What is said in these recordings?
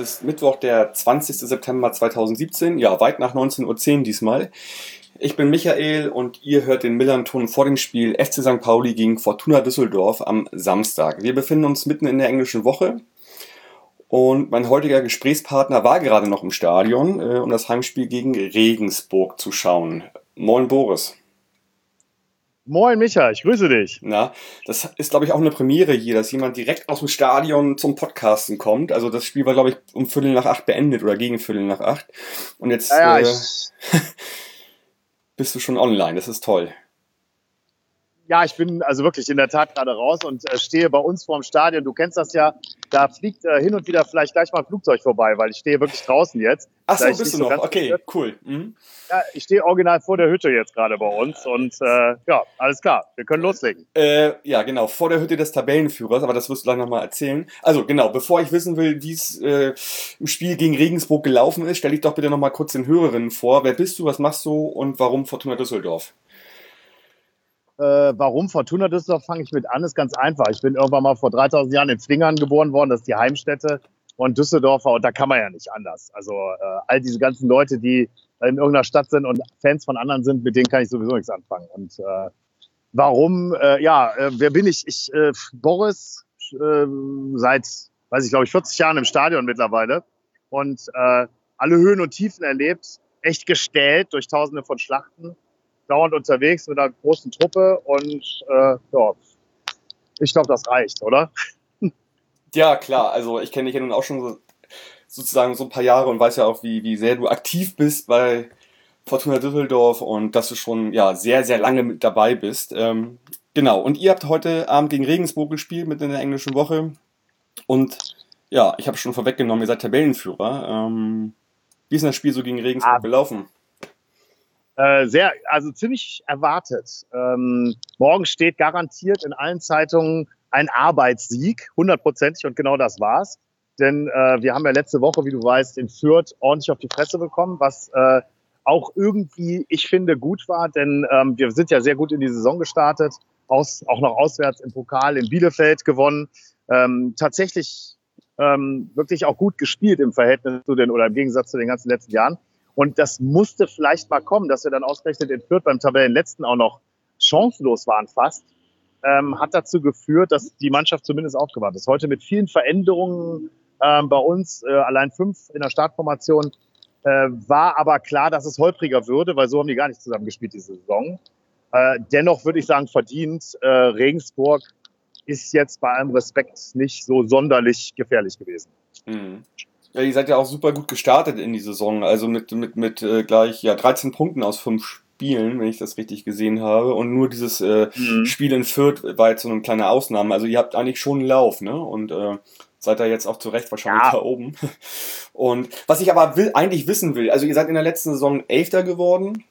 ist Mittwoch, der 20. September 2017, ja, weit nach 19.10 Uhr diesmal. Ich bin Michael und ihr hört den Millern-Ton vor dem Spiel FC St. Pauli gegen Fortuna Düsseldorf am Samstag. Wir befinden uns mitten in der englischen Woche und mein heutiger Gesprächspartner war gerade noch im Stadion, äh, um das Heimspiel gegen Regensburg zu schauen. Moin Boris. Moin Micha, ich grüße dich. Na, das ist glaube ich auch eine Premiere hier, dass jemand direkt aus dem Stadion zum Podcasten kommt. Also das Spiel war glaube ich um Viertel nach acht beendet oder gegen Viertel nach acht. Und jetzt ja, ja, äh, bist du schon online, das ist toll. Ja, ich bin also wirklich in der Tat gerade raus und äh, stehe bei uns vorm Stadion. Du kennst das ja, da fliegt äh, hin und wieder vielleicht gleich mal ein Flugzeug vorbei, weil ich stehe wirklich draußen jetzt. Ach so, bist du so noch? Okay, cool. Mhm. Ja, ich stehe original vor der Hütte jetzt gerade bei uns und äh, ja, alles klar, wir können loslegen. Äh, ja, genau, vor der Hütte des Tabellenführers, aber das wirst du gleich nochmal erzählen. Also genau, bevor ich wissen will, wie es äh, im Spiel gegen Regensburg gelaufen ist, stell dich doch bitte nochmal kurz den Hörerinnen vor. Wer bist du, was machst du und warum Fortuna Düsseldorf? Äh, warum Fortuna Düsseldorf fange ich mit an, ist ganz einfach. Ich bin irgendwann mal vor 3000 Jahren in Flingern geboren worden, das ist die Heimstätte und Düsseldorfer und da kann man ja nicht anders. Also äh, all diese ganzen Leute, die in irgendeiner Stadt sind und Fans von anderen sind, mit denen kann ich sowieso nichts anfangen. Und äh, warum? Äh, ja, äh, wer bin ich? Ich äh, Boris äh, seit, weiß ich glaube ich 40 Jahren im Stadion mittlerweile und äh, alle Höhen und Tiefen erlebt, echt gestellt durch Tausende von Schlachten dauernd unterwegs mit einer großen Truppe und äh, ja, ich glaube, das reicht, oder? Ja, klar. Also ich kenne dich ja nun auch schon so, sozusagen so ein paar Jahre und weiß ja auch, wie, wie sehr du aktiv bist bei Fortuna Düsseldorf und dass du schon ja sehr, sehr lange mit dabei bist. Ähm, genau. Und ihr habt heute Abend gegen Regensburg gespielt mit in der englischen Woche. Und ja, ich habe schon vorweggenommen, ihr seid Tabellenführer. Ähm, wie ist denn das Spiel so gegen Regensburg ah. gelaufen? Äh, sehr, also ziemlich erwartet. Ähm, morgen steht garantiert in allen Zeitungen ein Arbeitssieg, hundertprozentig, und genau das war's. Denn äh, wir haben ja letzte Woche, wie du weißt, in Fürth ordentlich auf die Fresse bekommen, was äh, auch irgendwie, ich finde, gut war, denn ähm, wir sind ja sehr gut in die Saison gestartet, aus, auch noch auswärts im Pokal in Bielefeld gewonnen. Ähm, tatsächlich ähm, wirklich auch gut gespielt im Verhältnis zu den oder im Gegensatz zu den ganzen letzten Jahren. Und das musste vielleicht mal kommen, dass wir dann ausgerechnet in Fürth beim Tabellenletzten auch noch chancenlos waren fast, ähm, hat dazu geführt, dass die Mannschaft zumindest aufgewacht ist. Heute mit vielen Veränderungen ähm, bei uns, äh, allein fünf in der Startformation, äh, war aber klar, dass es holpriger würde, weil so haben die gar nicht zusammen gespielt diese Saison. Äh, dennoch würde ich sagen, verdient. Äh, Regensburg ist jetzt bei allem Respekt nicht so sonderlich gefährlich gewesen. Mhm. Ja, ihr seid ja auch super gut gestartet in die Saison, also mit, mit, mit äh, gleich ja, 13 Punkten aus fünf Spielen, wenn ich das richtig gesehen habe. Und nur dieses äh, mhm. Spiel in Fürth war jetzt so eine kleine Ausnahme. Also ihr habt eigentlich schon einen Lauf, ne? Und äh, seid da jetzt auch zu Recht wahrscheinlich ja. da oben. Und was ich aber will, eigentlich wissen will, also ihr seid in der letzten Saison Elfter geworden,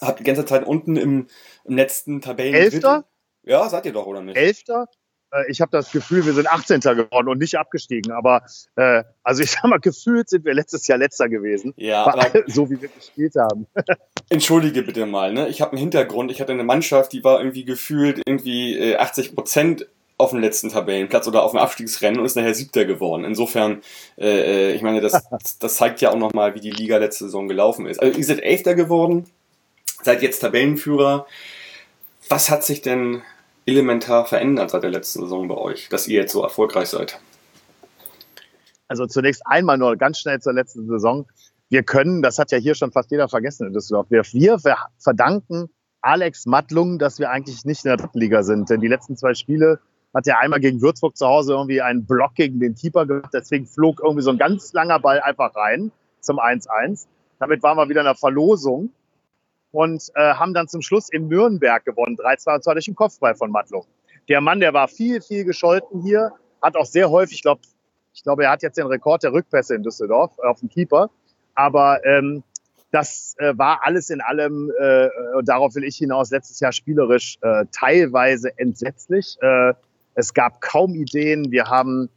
habt die ganze Zeit unten im, im letzten Tabellen. Elfter? Ja, seid ihr doch, oder nicht? Elfter? Äh, ich habe das Gefühl, wir sind 18. geworden und nicht abgestiegen. Aber äh, also ich sag mal, gefühlt sind wir letztes Jahr letzter gewesen. Ja, aber, so wie wir gespielt haben. Entschuldige bitte mal, ne? Ich habe einen Hintergrund. Ich hatte eine Mannschaft, die war irgendwie gefühlt irgendwie äh, 80 Prozent auf dem letzten Tabellenplatz oder auf dem Abstiegsrennen und ist nachher Siebter geworden. Insofern, äh, äh ich meine, das, das zeigt ja auch nochmal, wie die Liga letzte Saison gelaufen ist. Also ihr seid Elfter geworden, seid jetzt Tabellenführer. Was hat sich denn elementar verändert seit der letzten Saison bei euch, dass ihr jetzt so erfolgreich seid? Also zunächst einmal nur ganz schnell zur letzten Saison. Wir können, das hat ja hier schon fast jeder vergessen in Düsseldorf, wir, wir verdanken Alex Mattlung, dass wir eigentlich nicht in der dritten Liga sind. Denn die letzten zwei Spiele hat er einmal gegen Würzburg zu Hause irgendwie einen Block gegen den Keeper gemacht. Deswegen flog irgendwie so ein ganz langer Ball einfach rein zum 1-1. Damit waren wir wieder in der Verlosung und äh, haben dann zum Schluss in Nürnberg gewonnen, 3-2 und zwar durch den Kopfball von Matlo. Der Mann, der war viel, viel gescholten hier, hat auch sehr häufig, ich glaube, ich glaube, er hat jetzt den Rekord der Rückpässe in Düsseldorf äh, auf dem Keeper, aber ähm, das äh, war alles in allem, äh, darauf will ich hinaus, letztes Jahr spielerisch äh, teilweise entsetzlich. Äh, es gab kaum Ideen. Wir haben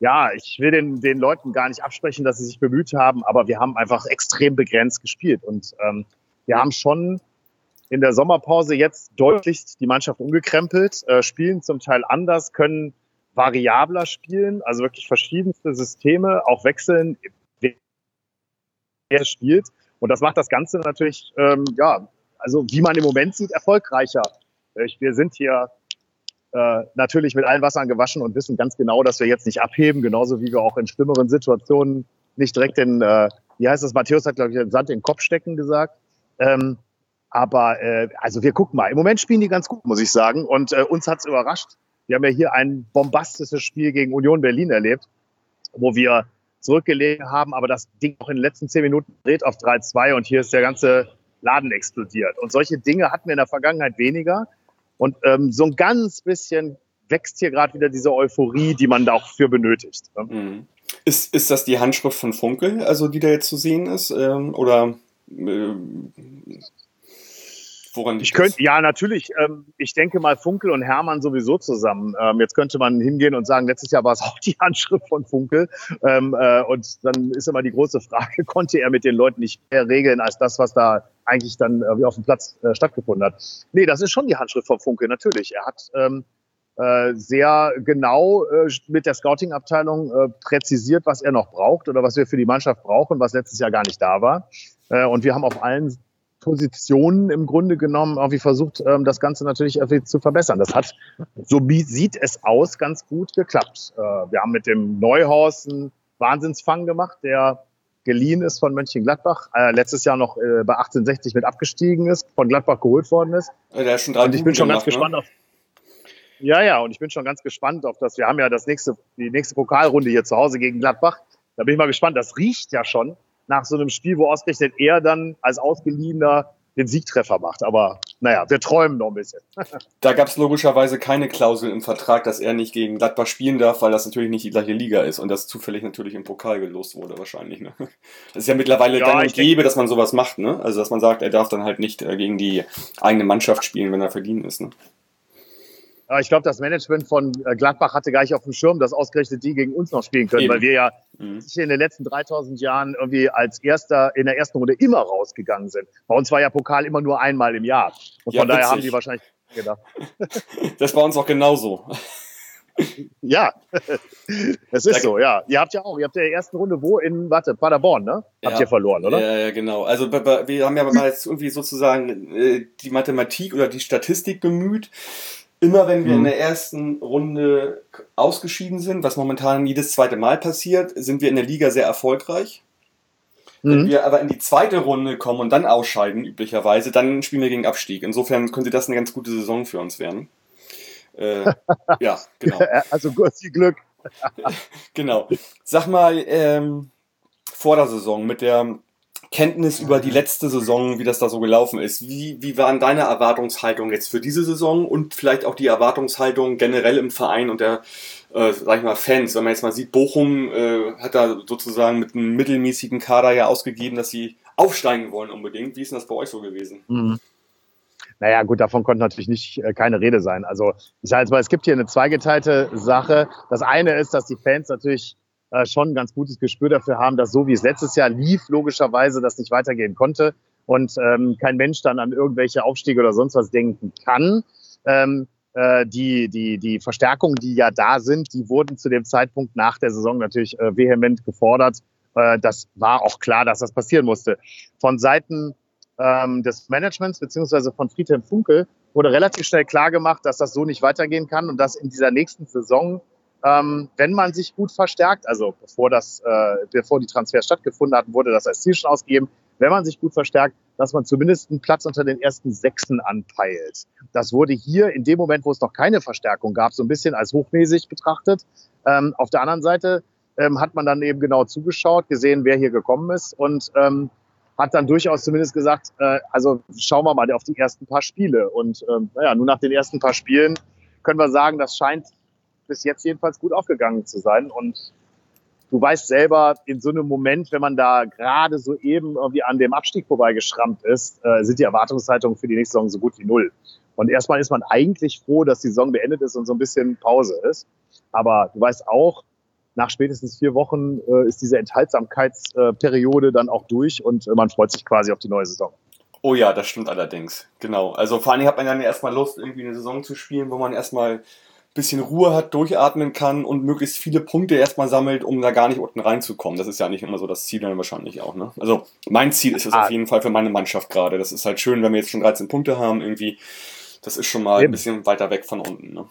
ja, ich will den, den Leuten gar nicht absprechen, dass sie sich bemüht haben, aber wir haben einfach extrem begrenzt gespielt. Und ähm, wir haben schon in der Sommerpause jetzt deutlich die Mannschaft umgekrempelt, äh, spielen zum Teil anders, können variabler spielen, also wirklich verschiedenste Systeme, auch wechseln, wer spielt. Und das macht das Ganze natürlich, ähm, ja, also wie man im Moment sieht, erfolgreicher. Wir sind hier äh, natürlich mit allen Wassern gewaschen und wissen ganz genau, dass wir jetzt nicht abheben, genauso wie wir auch in schlimmeren Situationen nicht direkt den, äh, wie heißt das, Matthäus hat, glaube ich, den Sand in den Kopf stecken gesagt. Ähm, aber äh, also wir gucken mal. Im Moment spielen die ganz gut, muss ich sagen. Und äh, uns hat's überrascht. Wir haben ja hier ein bombastisches Spiel gegen Union Berlin erlebt, wo wir zurückgelegen haben, aber das Ding auch in den letzten zehn Minuten dreht auf 3-2 und hier ist der ganze Laden explodiert. Und solche Dinge hatten wir in der Vergangenheit weniger. Und ähm, so ein ganz bisschen wächst hier gerade wieder diese Euphorie, die man da auch für benötigt. Ne? Mhm. Ist, ist das die Handschrift von Funkel, also die da jetzt zu sehen ist? Ähm, oder Woran ich könnte, ja, natürlich. Ähm, ich denke mal Funkel und Hermann sowieso zusammen. Ähm, jetzt könnte man hingehen und sagen, letztes Jahr war es auch die Handschrift von Funkel. Ähm, äh, und dann ist immer die große Frage, konnte er mit den Leuten nicht mehr regeln als das, was da eigentlich dann äh, auf dem Platz äh, stattgefunden hat? Nee, das ist schon die Handschrift von Funkel, natürlich. Er hat ähm, äh, sehr genau äh, mit der Scouting-Abteilung äh, präzisiert, was er noch braucht oder was wir für die Mannschaft brauchen, was letztes Jahr gar nicht da war. Äh, und wir haben auf allen Positionen im Grunde genommen irgendwie versucht, ähm, das Ganze natürlich irgendwie zu verbessern. Das hat, so sieht es aus, ganz gut geklappt. Äh, wir haben mit dem Neuhaus einen Wahnsinnsfang gemacht, der geliehen ist von Mönchengladbach, äh, letztes Jahr noch äh, bei 1860 mit abgestiegen ist, von Gladbach geholt worden ist. Der ist schon drei und ich bin schon ganz gemacht, gespannt ne? auf ja, ja, und ich bin schon ganz gespannt auf das. Wir haben ja das nächste, die nächste Pokalrunde hier zu Hause gegen Gladbach. Da bin ich mal gespannt. Das riecht ja schon nach so einem Spiel, wo ausgerechnet er dann als Ausgeliehener den Siegtreffer macht. Aber naja, wir träumen noch ein bisschen. da gab es logischerweise keine Klausel im Vertrag, dass er nicht gegen Gladbach spielen darf, weil das natürlich nicht die gleiche Liga ist und das zufällig natürlich im Pokal gelost wurde wahrscheinlich. Ne? Das ist ja mittlerweile ja, gang und gäbe, dass man sowas macht. Ne? Also dass man sagt, er darf dann halt nicht äh, gegen die eigene Mannschaft spielen, wenn er verliehen ist. Ne? Ich glaube, das Management von äh, Gladbach hatte gar nicht auf dem Schirm, dass ausgerechnet die gegen uns noch spielen können, Eben. weil wir ja mhm. in den letzten 3000 Jahren irgendwie als erster in der ersten Runde immer rausgegangen sind. Bei uns war ja Pokal immer nur einmal im Jahr. Und ja, von daher haben die wahrscheinlich gedacht. Das war uns auch genauso. Ja, es ist so, ja. Ihr habt ja auch, ihr habt ja in der ersten Runde wo in, warte, Paderborn, ne? Habt ja. ihr verloren, oder? Ja, ja, genau. Also wir haben ja mal jetzt irgendwie sozusagen äh, die Mathematik oder die Statistik bemüht immer wenn wir mhm. in der ersten Runde ausgeschieden sind, was momentan jedes zweite Mal passiert, sind wir in der Liga sehr erfolgreich. Mhm. Wenn wir aber in die zweite Runde kommen und dann ausscheiden, üblicherweise, dann spielen wir gegen Abstieg. Insofern könnte das eine ganz gute Saison für uns werden. Äh, ja, genau. Also viel Glück. genau. Sag mal, ähm, vor der Saison mit der Kenntnis über die letzte Saison, wie das da so gelaufen ist. Wie, wie waren deine Erwartungshaltung jetzt für diese Saison und vielleicht auch die Erwartungshaltung generell im Verein und der, äh, sag ich mal, Fans? Wenn man jetzt mal sieht, Bochum äh, hat da sozusagen mit einem mittelmäßigen Kader ja ausgegeben, dass sie aufsteigen wollen unbedingt. Wie ist denn das bei euch so gewesen? Mhm. Naja, gut, davon konnte natürlich nicht äh, keine Rede sein. Also ich sage jetzt mal, es gibt hier eine zweigeteilte Sache. Das eine ist, dass die Fans natürlich äh, schon ein ganz gutes Gespür dafür haben, dass so wie es letztes Jahr lief, logischerweise das nicht weitergehen konnte und ähm, kein Mensch dann an irgendwelche Aufstiege oder sonst was denken kann. Ähm, äh, die, die, die Verstärkungen, die ja da sind, die wurden zu dem Zeitpunkt nach der Saison natürlich äh, vehement gefordert. Äh, das war auch klar, dass das passieren musste. Von Seiten ähm, des Managements beziehungsweise von Friedhelm Funkel wurde relativ schnell klar gemacht, dass das so nicht weitergehen kann und dass in dieser nächsten Saison ähm, wenn man sich gut verstärkt, also bevor das, äh, bevor die Transfers stattgefunden hatten, wurde das als Ziel schon ausgegeben, wenn man sich gut verstärkt, dass man zumindest einen Platz unter den ersten Sechsen anpeilt. Das wurde hier in dem Moment, wo es noch keine Verstärkung gab, so ein bisschen als hochnäsig betrachtet. Ähm, auf der anderen Seite ähm, hat man dann eben genau zugeschaut, gesehen, wer hier gekommen ist und ähm, hat dann durchaus zumindest gesagt, äh, also schauen wir mal auf die ersten paar Spiele. Und ähm, naja, nur nach den ersten paar Spielen können wir sagen, das scheint bis jetzt jedenfalls gut aufgegangen zu sein. Und du weißt selber, in so einem Moment, wenn man da gerade so eben irgendwie an dem Abstieg vorbeigeschrammt ist, äh, sind die Erwartungshaltungen für die nächste Saison so gut wie null. Und erstmal ist man eigentlich froh, dass die Saison beendet ist und so ein bisschen Pause ist. Aber du weißt auch, nach spätestens vier Wochen äh, ist diese Enthaltsamkeitsperiode dann auch durch und äh, man freut sich quasi auf die neue Saison. Oh ja, das stimmt allerdings. Genau. Also vor Dingen hat man dann erstmal Lust, irgendwie eine Saison zu spielen, wo man erstmal bisschen Ruhe hat, durchatmen kann und möglichst viele Punkte erstmal sammelt, um da gar nicht unten reinzukommen. Das ist ja nicht immer so das Ziel dann wahrscheinlich auch. Ne? Also mein Ziel ist es ah. auf jeden Fall für meine Mannschaft gerade. Das ist halt schön, wenn wir jetzt schon 13 Punkte haben, irgendwie. Das ist schon mal Eben. ein bisschen weiter weg von unten. Ne?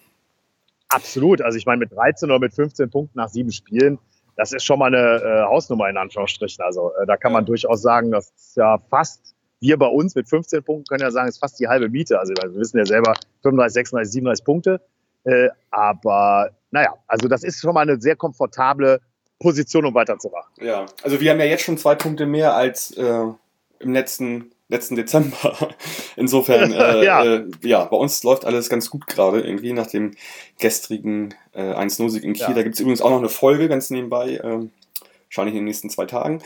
Absolut. Also ich meine, mit 13 oder mit 15 Punkten nach sieben Spielen, das ist schon mal eine äh, Hausnummer in Anführungsstrichen. Also äh, da kann man durchaus sagen, das ist ja fast, wir bei uns mit 15 Punkten können ja sagen, ist fast die halbe Miete. Also wir wissen ja selber 35, 36, 37 Punkte. Äh, aber naja, also das ist schon mal eine sehr komfortable Position, um weiterzumachen. Ja, also wir haben ja jetzt schon zwei Punkte mehr als äh, im letzten letzten Dezember. Insofern, äh, ja. Äh, ja, bei uns läuft alles ganz gut gerade irgendwie nach dem gestrigen äh, 1-0-Sieg in Kiel. Ja. Da gibt es übrigens auch noch eine Folge ganz nebenbei. Ähm, wahrscheinlich in den nächsten zwei Tagen.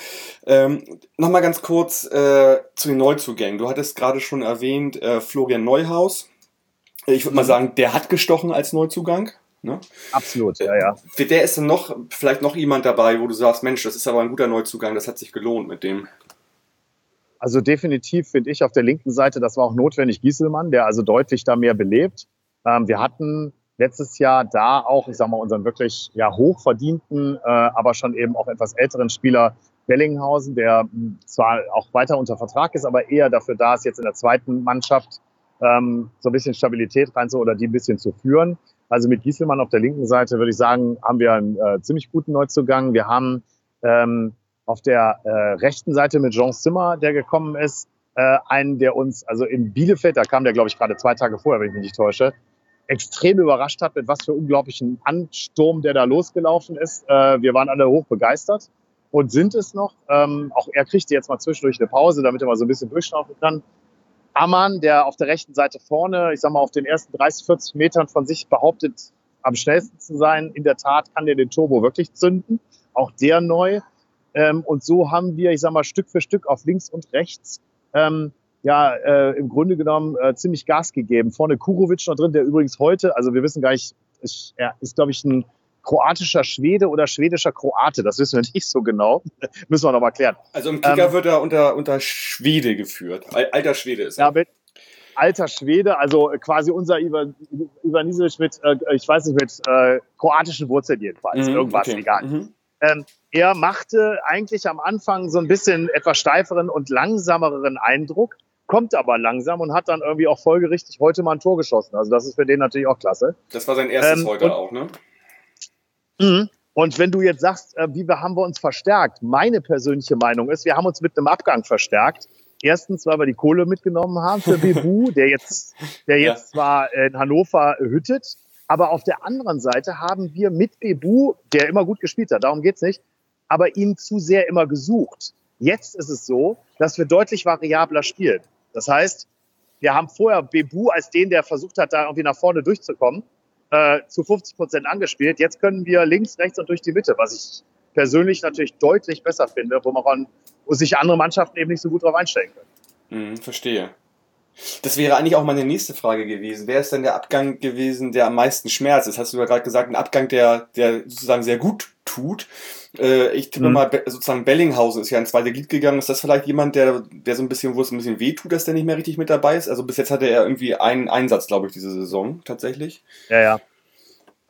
Ähm, Nochmal ganz kurz äh, zu den Neuzugängen. Du hattest gerade schon erwähnt, äh, Florian Neuhaus. Ich würde mal sagen, der hat gestochen als Neuzugang. Ne? Absolut, ja, ja. Für der ist dann noch, vielleicht noch jemand dabei, wo du sagst, Mensch, das ist aber ein guter Neuzugang, das hat sich gelohnt mit dem. Also definitiv finde ich auf der linken Seite, das war auch notwendig, Gieselmann, der also deutlich da mehr belebt. Ähm, wir hatten letztes Jahr da auch, ich sag mal, unseren wirklich ja, hochverdienten, äh, aber schon eben auch etwas älteren Spieler Bellinghausen, der hm, zwar auch weiter unter Vertrag ist, aber eher dafür da ist, jetzt in der zweiten Mannschaft ähm, so ein bisschen Stabilität rein zu oder die ein bisschen zu führen. Also mit Gieselmann auf der linken Seite würde ich sagen, haben wir einen äh, ziemlich guten Neuzugang. Wir haben ähm, auf der äh, rechten Seite mit Jean Zimmer, der gekommen ist, äh, einen, der uns, also in Bielefeld, da kam der, glaube ich, gerade zwei Tage vorher, wenn ich mich nicht täusche, extrem überrascht hat, mit was für unglaublichen Ansturm, der da losgelaufen ist. Äh, wir waren alle hoch begeistert und sind es noch. Ähm, auch er kriegte jetzt mal zwischendurch eine Pause, damit er mal so ein bisschen durchschnaufen kann. Ammann, der auf der rechten Seite vorne, ich sag mal, auf den ersten 30, 40 Metern von sich behauptet, am schnellsten zu sein. In der Tat kann der den Turbo wirklich zünden. Auch der neu. Ähm, und so haben wir, ich sag mal, Stück für Stück auf links und rechts ähm, ja äh, im Grunde genommen äh, ziemlich Gas gegeben. Vorne Kurovic noch drin, der übrigens heute, also wir wissen gar nicht, ist, er ist, glaube ich, ein kroatischer Schwede oder schwedischer Kroate. Das wissen wir nicht so genau. Müssen wir noch mal klären. Also im Kicker ähm, wird er unter, unter Schwede geführt. Alter Schwede ist er. Ja, mit alter Schwede, also quasi unser Ivan, mit, äh, ich weiß nicht, mit äh, kroatischen Wurzeln jedenfalls. Mhm, Irgendwas, okay. egal. Mhm. Ähm, er machte eigentlich am Anfang so ein bisschen etwas steiferen und langsameren Eindruck, kommt aber langsam und hat dann irgendwie auch folgerichtig heute mal ein Tor geschossen. Also das ist für den natürlich auch klasse. Das war sein erstes ähm, heute auch, ne? Mhm. Und wenn du jetzt sagst, äh, wie wir, haben wir uns verstärkt? Meine persönliche Meinung ist, wir haben uns mit einem Abgang verstärkt. Erstens, weil wir die Kohle mitgenommen haben für Bebu, der jetzt, der jetzt ja. zwar in Hannover hüttet, aber auf der anderen Seite haben wir mit Bebu, der immer gut gespielt hat, darum geht's nicht, aber ihn zu sehr immer gesucht. Jetzt ist es so, dass wir deutlich variabler spielen. Das heißt, wir haben vorher Bebu als den, der versucht hat, da irgendwie nach vorne durchzukommen, äh, zu 50 Prozent angespielt. Jetzt können wir links, rechts und durch die Mitte, was ich persönlich natürlich deutlich besser finde, wo man wo sich andere Mannschaften eben nicht so gut drauf einstellen können. Hm, verstehe. Das wäre eigentlich auch meine nächste Frage gewesen. Wer ist denn der Abgang gewesen, der am meisten schmerzt? Das hast du ja gerade gesagt, ein Abgang, der, der sozusagen sehr gut tut. Äh, ich tippe mhm. mal, sozusagen Bellinghausen ist ja ein zweiter Glied gegangen. Ist das vielleicht jemand, der, der so ein bisschen, wo es ein bisschen weh tut, dass der nicht mehr richtig mit dabei ist? Also bis jetzt hatte er irgendwie einen Einsatz, glaube ich, diese Saison tatsächlich. Ja, ja.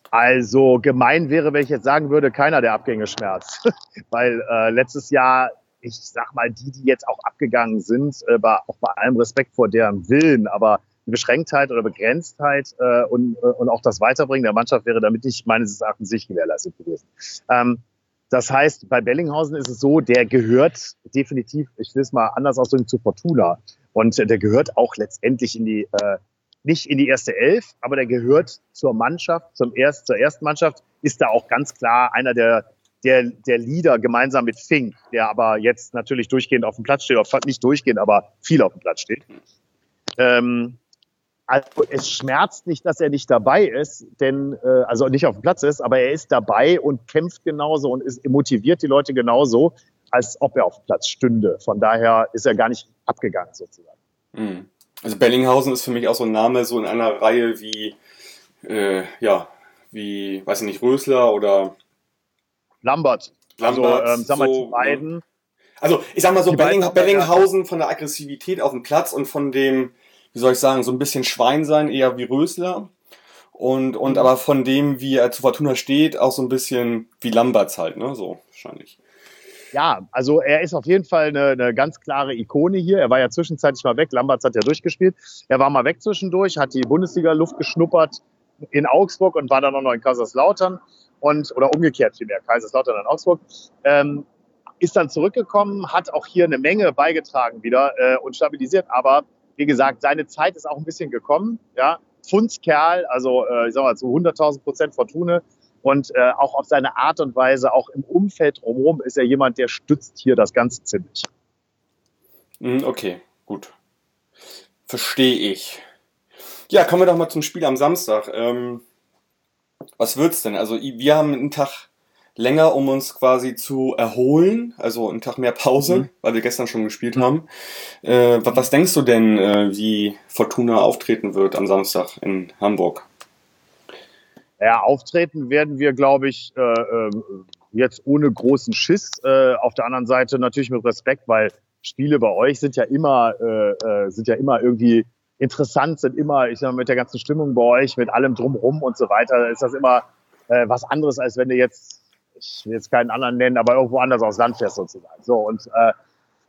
Also gemein wäre, wenn ich jetzt sagen würde, keiner der Abgänge schmerzt. Weil äh, letztes Jahr ich sag mal, die, die jetzt auch abgegangen sind, äh, bei, auch bei allem Respekt vor deren Willen, aber Beschränktheit oder Begrenztheit äh, und, äh, und auch das Weiterbringen der Mannschaft wäre damit nicht meines Erachtens nicht gewährleistet gewesen. Ähm, das heißt, bei Bellinghausen ist es so, der gehört definitiv, ich will es mal anders ausdrücken, zu Fortuna. Und der gehört auch letztendlich in die, äh, nicht in die erste Elf, aber der gehört zur Mannschaft, zum erst, zur ersten Mannschaft, ist da auch ganz klar einer der der, der Leader gemeinsam mit Fink, der aber jetzt natürlich durchgehend auf dem Platz steht, nicht durchgehend, aber viel auf dem Platz steht. Ähm, also es schmerzt nicht, dass er nicht dabei ist, denn äh, also nicht auf dem Platz ist, aber er ist dabei und kämpft genauso und ist, motiviert die Leute genauso, als ob er auf dem Platz stünde. Von daher ist er gar nicht abgegangen sozusagen. Hm. Also Bellinghausen ist für mich auch so ein Name so in einer Reihe wie äh, ja wie weiß ich nicht Rösler oder Lambert. Also, Lambert, ähm, sag mal, so, die beiden. Also ich sag mal so, Belling, wir Bellinghausen von der Aggressivität auf dem Platz und von dem, wie soll ich sagen, so ein bisschen Schwein sein, eher wie Rösler. Und, und Mhm. aber von dem, wie er zu Fortuna steht, auch so ein bisschen wie Lamberts halt, ne? So, wahrscheinlich. Ja, also er ist auf jeden Fall eine, eine ganz klare Ikone hier. Er war ja zwischenzeitlich mal weg. Lamberts hat ja durchgespielt. Er war mal weg zwischendurch, hat die Bundesliga-Luft geschnuppert in Augsburg und war dann auch noch in Kaiserslautern und oder umgekehrt vielmehr, Kaiserslautern und Augsburg. Ähm, ist dann zurückgekommen, hat auch hier eine Menge beigetragen wieder äh, und stabilisiert. Aber wie gesagt, seine Zeit ist auch ein bisschen gekommen. Ja, Fundskerl, also äh, ich sag mal zu 100.000 Prozent Fortune. Und äh, auch auf seine Art und Weise, auch im Umfeld drumherum, ist er jemand, der stützt hier das Ganze ziemlich. Hm, Okay, gut. Verstehe ich. Ja, kommen wir doch mal zum Spiel am Samstag. Ähm, was wird's denn? Also wir haben einen Tag länger, um uns quasi zu erholen, also einen Tag mehr Pause, Mhm. weil wir gestern schon gespielt haben. Äh, wa- was denkst du denn, äh, wie Fortuna auftreten wird am Samstag in Hamburg? Ja, auftreten werden wir, glaube ich, äh, äh, jetzt ohne großen Schiss. Äh, auf der anderen Seite natürlich mit Respekt, weil Spiele bei euch sind ja immer, äh, sind ja immer irgendwie interessant, sind immer, ich sag mal, mit der ganzen Stimmung bei euch, mit allem drumherum und so weiter, ist das immer was anderes, als wenn du jetzt, ich will jetzt keinen anderen nennen, aber irgendwo anders aufs Land fährst sozusagen. So und äh,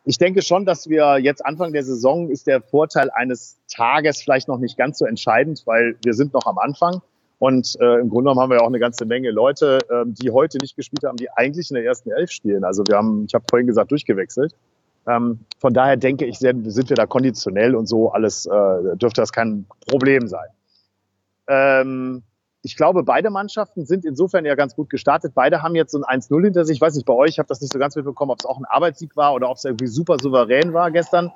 ich denke schon, dass wir jetzt Anfang der Saison ist der Vorteil eines Tages vielleicht noch nicht ganz so entscheidend, weil wir sind noch am Anfang. Und äh, im Grunde genommen haben wir auch eine ganze Menge Leute, ähm, die heute nicht gespielt haben, die eigentlich in der ersten Elf spielen. Also wir haben, ich habe vorhin gesagt, durchgewechselt. Ähm, von daher denke ich, sind, sind wir da konditionell und so alles, äh, dürfte das kein Problem sein. Ähm, ich glaube, beide Mannschaften sind insofern ja ganz gut gestartet. Beide haben jetzt so ein 1-0 hinter sich. Ich weiß nicht, bei euch, ich habe das nicht so ganz mitbekommen, ob es auch ein Arbeitssieg war oder ob es irgendwie super souverän war gestern.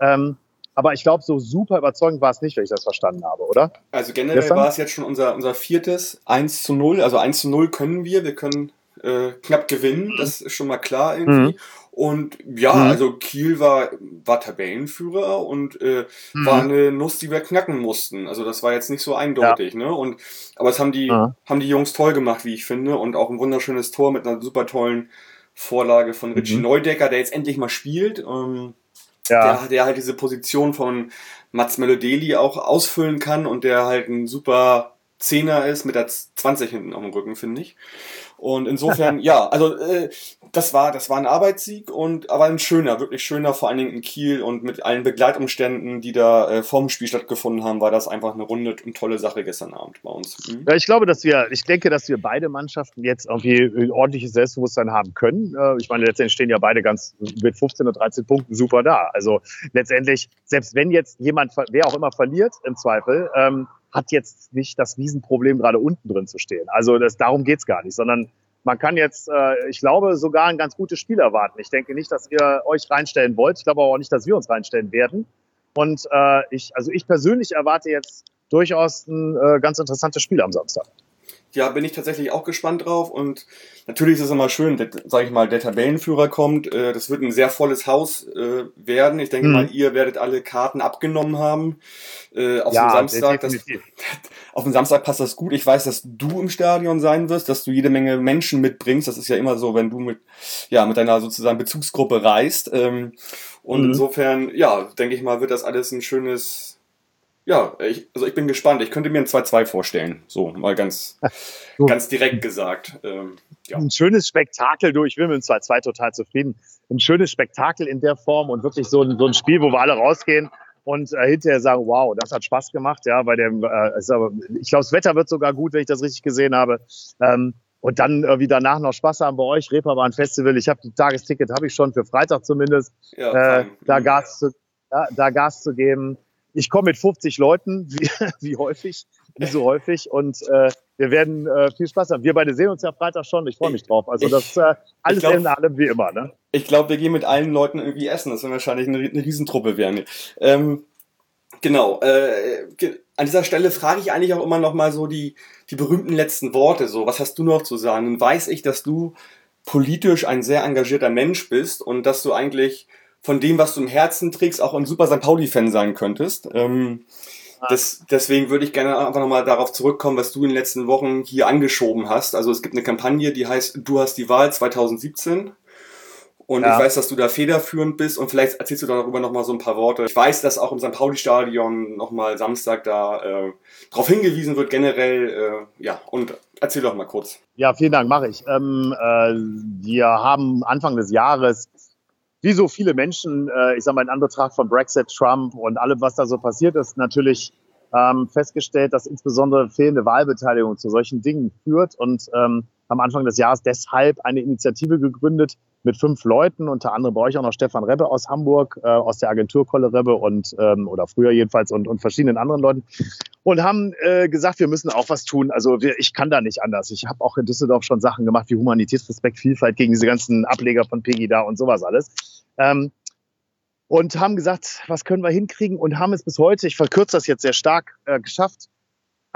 Ähm, aber ich glaube, so super überzeugend war es nicht, wenn ich das verstanden habe, oder? Also generell Gestern? war es jetzt schon unser, unser viertes 1 zu 0. Also 1 zu 0 können wir. Wir können äh, knapp gewinnen. Das ist schon mal klar irgendwie. Mhm. Und ja, Mhm. also Kiel war, war Tabellenführer und äh, Mhm. war eine Nuss, die wir knacken mussten. Also das war jetzt nicht so eindeutig, ne? Und aber es haben die, Ja. haben die Jungs toll gemacht, wie ich finde, und auch ein wunderschönes Tor mit einer super tollen Vorlage von Richie Mhm. Neudecker, der jetzt endlich mal spielt. Ähm, Ja. der, der halt diese Position von Mats Melodeli auch ausfüllen kann und der halt ein super Zehner ist mit der 20 hinten auf dem Rücken, finde ich. Und insofern, ja, also äh, das war das war ein Arbeitssieg und aber ein schöner, wirklich schöner, vor allen Dingen in Kiel und mit allen Begleitumständen, die da äh, vorm Spiel stattgefunden haben, war das einfach eine runde und tolle Sache gestern Abend bei uns. Mhm. Ja, ich glaube, dass wir, ich denke, dass wir beide Mannschaften jetzt irgendwie ein ordentliches Selbstbewusstsein haben können. Äh, Ich meine, letztendlich stehen ja beide ganz mit 15 oder 13 Punkten super da. Also letztendlich, selbst wenn jetzt jemand, wer auch immer verliert, im Zweifel, ähm, hat jetzt nicht das Riesenproblem, gerade unten drin zu stehen. Also das, darum geht's gar nicht, sondern man kann jetzt, äh, ich glaube, sogar ein ganz gutes Spiel erwarten. Ich denke nicht, dass ihr euch reinstellen wollt. Ich glaube aber auch nicht, dass wir uns reinstellen werden. Und äh, ich, also ich persönlich erwarte jetzt durchaus ein äh, ganz interessantes Spiel am Samstag. Ja, bin ich tatsächlich auch gespannt drauf und natürlich ist es immer schön, dass, sag ich mal, der Tabellenführer kommt. Äh, das wird ein sehr volles Haus äh, werden. Ich denke Mhm. mal, ihr werdet alle Karten abgenommen haben. Äh, auf Ja, dem Samstag. Das, auf dem Samstag passt das gut. Ich weiß, dass du im Stadion sein wirst, dass du jede Menge Menschen mitbringst. Das ist ja immer so, wenn du mit, ja, mit deiner sozusagen Bezugsgruppe reist. Ähm, und Mhm. insofern, ja, denke ich mal, wird das alles ein schönes, ja, ich, also ich bin gespannt. Ich könnte mir ein 2-2 vorstellen. So, mal ganz, So. ganz direkt gesagt. Ähm, ja. ein schönes Spektakel durch. Ich bin mit dem 2-2 total zufrieden. Ein schönes Spektakel in der Form und wirklich so ein, so ein Spiel, wo wir alle rausgehen und äh, hinterher sagen, wow, das hat Spaß gemacht. Ja, bei dem, äh, ist aber, ich glaube, das Wetter wird sogar gut, wenn ich das richtig gesehen habe. Ähm, und dann äh, wie danach noch Spaß haben bei euch, Reeperbahn Festival. Ich habe ein Tagesticket, habe ich schon für Freitag zumindest. Ja, äh, da Mhm. Gas zu, da, da Gas zu geben. Ich komme mit 50 Leuten, wie, wie häufig, wie so häufig. Und äh, wir werden äh, viel Spaß haben. Wir beide sehen uns ja Freitag schon. Ich freue mich drauf. Also das äh, alles glaub- in allem wie immer. Ne? Ich glaube, wir gehen mit allen Leuten irgendwie essen. Das wird wahrscheinlich eine, eine Riesentruppe werden. Ähm, genau. Äh, ge- an dieser Stelle frage ich eigentlich auch immer noch mal so die, die berühmten letzten Worte. So, was hast du noch zu sagen? Nun weiß ich, dass du politisch ein sehr engagierter Mensch bist und dass du eigentlich von dem, was du im Herzen trägst, auch ein super St. Pauli-Fan sein könntest. Ähm, das, deswegen würde ich gerne einfach nochmal darauf zurückkommen, was du in den letzten Wochen hier angeschoben hast. Also es gibt eine Kampagne, die heißt Du hast die Wahl 2017. Und ja. ich weiß, dass du da federführend bist und vielleicht erzählst du darüber nochmal so ein paar Worte. Ich weiß, dass auch im St. Pauli-Stadion nochmal Samstag da äh, darauf hingewiesen wird, generell. Äh, ja, und erzähl doch mal kurz. Ja, vielen Dank, mache ich. Ähm, äh, wir haben Anfang des Jahres, wie so viele Menschen, äh, ich sage mal in Anbetracht von Brexit, Trump und allem, was da so passiert ist, natürlich ähm, festgestellt, dass insbesondere fehlende Wahlbeteiligung zu solchen Dingen führt. Und ähm, am Anfang des Jahres deshalb eine Initiative gegründet, mit fünf Leuten, unter anderem bei euch auch noch Stefan Rebbe aus Hamburg, äh, aus der Agentur Kolle Rebbe und, ähm, oder früher jedenfalls und, und verschiedenen anderen Leuten und haben äh, gesagt, wir müssen auch was tun. Also wir, ich kann da nicht anders. Ich habe auch in Düsseldorf schon Sachen gemacht wie Humanitätsrespekt, Vielfalt gegen diese ganzen Ableger von Pegida und sowas alles. Ähm, und haben gesagt, was können wir hinkriegen und haben es bis heute, ich verkürze das jetzt sehr stark, äh, geschafft,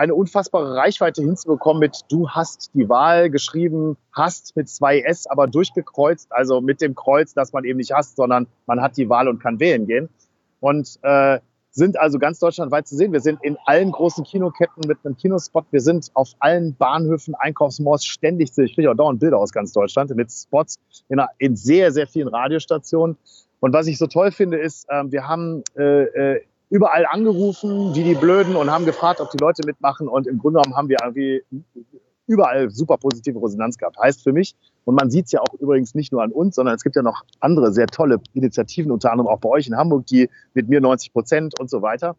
eine unfassbare Reichweite hinzubekommen mit Du hast die Wahl geschrieben, hast mit zwei S, aber durchgekreuzt, also mit dem Kreuz, dass man eben nicht hasst, sondern man hat die Wahl und kann wählen gehen. Und äh, sind also ganz deutschlandweit zu sehen. Wir sind in allen großen Kinoketten mit einem Kinospot. Wir sind auf allen Bahnhöfen, Einkaufsmalls ständig zu. Ich kriege auch dauernd Bilder aus ganz Deutschland mit Spots in, in sehr, sehr vielen Radiostationen. Und was ich so toll finde, ist, äh, wir haben äh, äh, überall angerufen, wie die Blöden, und haben gefragt, ob die Leute mitmachen. Und im Grunde genommen haben wir irgendwie überall super positive Resonanz gehabt. Heißt für mich, und man sieht es ja auch übrigens nicht nur an uns, sondern es gibt ja noch andere sehr tolle Initiativen, unter anderem auch bei euch in Hamburg, die mit mir 90 Prozent und so weiter.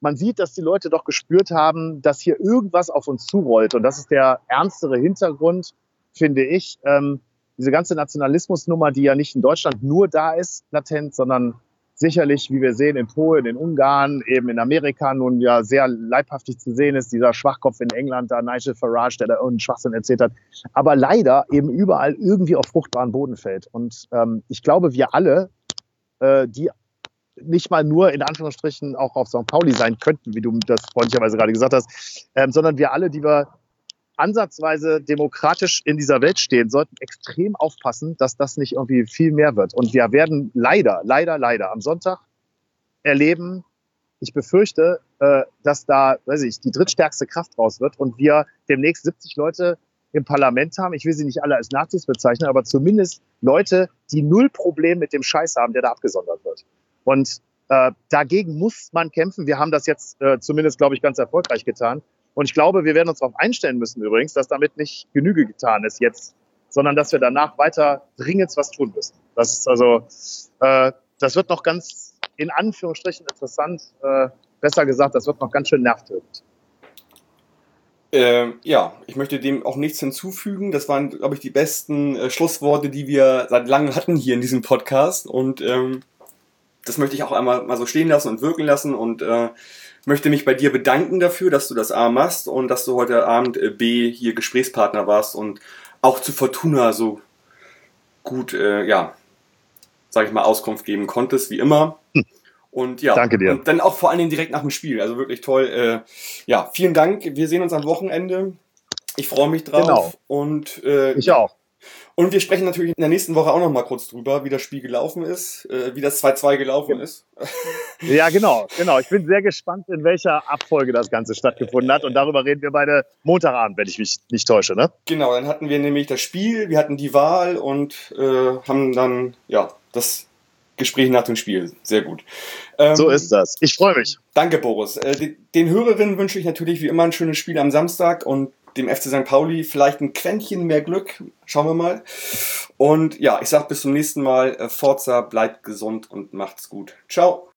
Man sieht, dass die Leute doch gespürt haben, dass hier irgendwas auf uns zurollt. Und das ist der ernstere Hintergrund, finde ich. Ähm, diese ganze Nationalismusnummer, die ja nicht in Deutschland nur da ist, latent, sondern sicherlich, wie wir sehen, in Polen, in Ungarn, eben in Amerika nun ja sehr leibhaftig zu sehen ist, dieser Schwachkopf in England, da Nigel Farage, der da irgendeinen Schwachsinn erzählt hat, aber leider eben überall irgendwie auf fruchtbaren Boden fällt. Und ähm, ich glaube, wir alle, äh, die nicht mal nur in Anführungsstrichen auch auf St. Pauli sein könnten, wie du das freundlicherweise gerade gesagt hast, ähm, sondern wir alle, die wir ansatzweise demokratisch in dieser Welt stehen, sollten extrem aufpassen, dass das nicht irgendwie viel mehr wird. Und wir werden leider, leider, leider am Sonntag erleben, ich befürchte, äh, dass da, weiß ich, die drittstärkste Kraft raus wird und wir demnächst 70 Leute im Parlament haben. Ich will sie nicht alle als Nazis bezeichnen, aber zumindest Leute, die null Problem mit dem Scheiß haben, der da abgesondert wird. Und äh, dagegen muss man kämpfen. Wir haben das jetzt äh, zumindest, glaube ich, ganz erfolgreich getan. Und ich glaube, wir werden uns darauf einstellen müssen übrigens, dass damit nicht Genüge getan ist jetzt, sondern dass wir danach weiter dringend was tun müssen. Das ist also, äh, das wird noch ganz in Anführungsstrichen interessant. Äh, besser gesagt, das wird noch ganz schön nervtötend. Ähm, ja, ich möchte dem auch nichts hinzufügen. Das waren, glaube ich, die besten äh, Schlussworte, die wir seit langem hatten hier in diesem Podcast. Und ähm, das möchte ich auch einmal mal so stehen lassen und wirken lassen. Und äh, möchte mich bei dir bedanken dafür, dass du das A machst und dass du heute Abend äh, B hier Gesprächspartner warst und auch zu Fortuna so gut, äh, ja, sag ich mal, Auskunft geben konntest, wie immer. Hm. Und ja, Danke dir. Und dann auch vor allen Dingen direkt nach dem Spiel. Also wirklich toll. Äh, ja, vielen Dank. Wir sehen uns am Wochenende. Ich freue mich drauf. Genau. Und äh, ich auch. Und wir sprechen natürlich in der nächsten Woche auch noch mal kurz drüber, wie das Spiel gelaufen ist, äh, wie das 2-2 gelaufen ist. Ja, genau, genau. Ich bin sehr gespannt, in welcher Abfolge das Ganze stattgefunden hat. Und darüber reden wir beide Montagabend, wenn ich mich nicht täusche, ne? Genau, dann hatten wir nämlich das Spiel, wir hatten die Wahl und äh, haben dann, ja, das Gespräch nach dem Spiel. Sehr gut. Ähm, so ist das. Ich freue mich. Danke, Boris. Äh, den Hörerinnen wünsche ich natürlich wie immer ein schönes Spiel am Samstag und dem FC St. Pauli vielleicht ein Quäntchen mehr Glück. Schauen wir mal. Und ja, ich sag bis zum nächsten Mal. Äh, Forza, bleibt gesund und macht's gut. Ciao.